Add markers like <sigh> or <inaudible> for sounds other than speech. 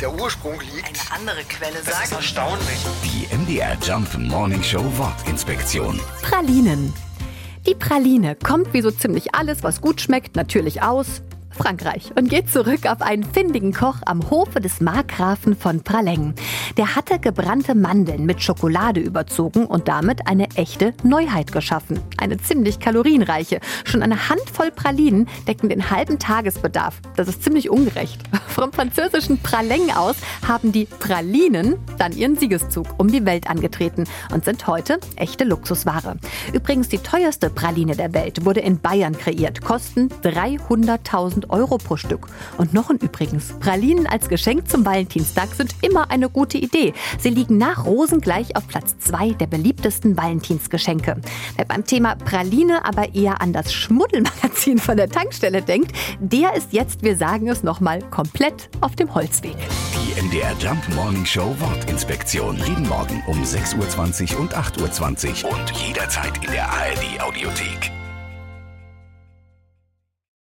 der Ursprung liegt. Eine andere Quelle Das ist sagt. erstaunlich. Die MDR Jump Morning Show Wortinspektion. Pralinen. Die Praline kommt wie so ziemlich alles, was gut schmeckt, natürlich aus Frankreich und geht zurück auf einen findigen Koch am Hofe des Markgrafen von Praleng. Der hatte gebrannte Mandeln mit Schokolade überzogen und damit eine echte Neuheit geschaffen. Eine ziemlich kalorienreiche. Schon eine Handvoll Pralinen decken den halben Tagesbedarf. Das ist ziemlich ungerecht. <laughs> Vom französischen Praleng aus haben die Pralinen dann ihren Siegeszug um die Welt angetreten und sind heute echte Luxusware. Übrigens die teuerste Praline der Welt wurde in Bayern kreiert, kosten 300.000 Euro pro Stück. Und noch ein übrigens, Pralinen als Geschenk zum Valentinstag sind immer eine gute Idee. Sie liegen nach Rosen gleich auf Platz zwei der beliebtesten Valentinsgeschenke. Wer beim Thema Praline aber eher an das Schmuddelmagazin von der Tankstelle denkt, der ist jetzt, wir sagen es nochmal, komplett auf dem Holzweg. Die MDR Jump Morning Show Wortinspektion. Jeden Morgen um 6.20 Uhr und 8.20 Uhr und jederzeit in der ARD Audiothek.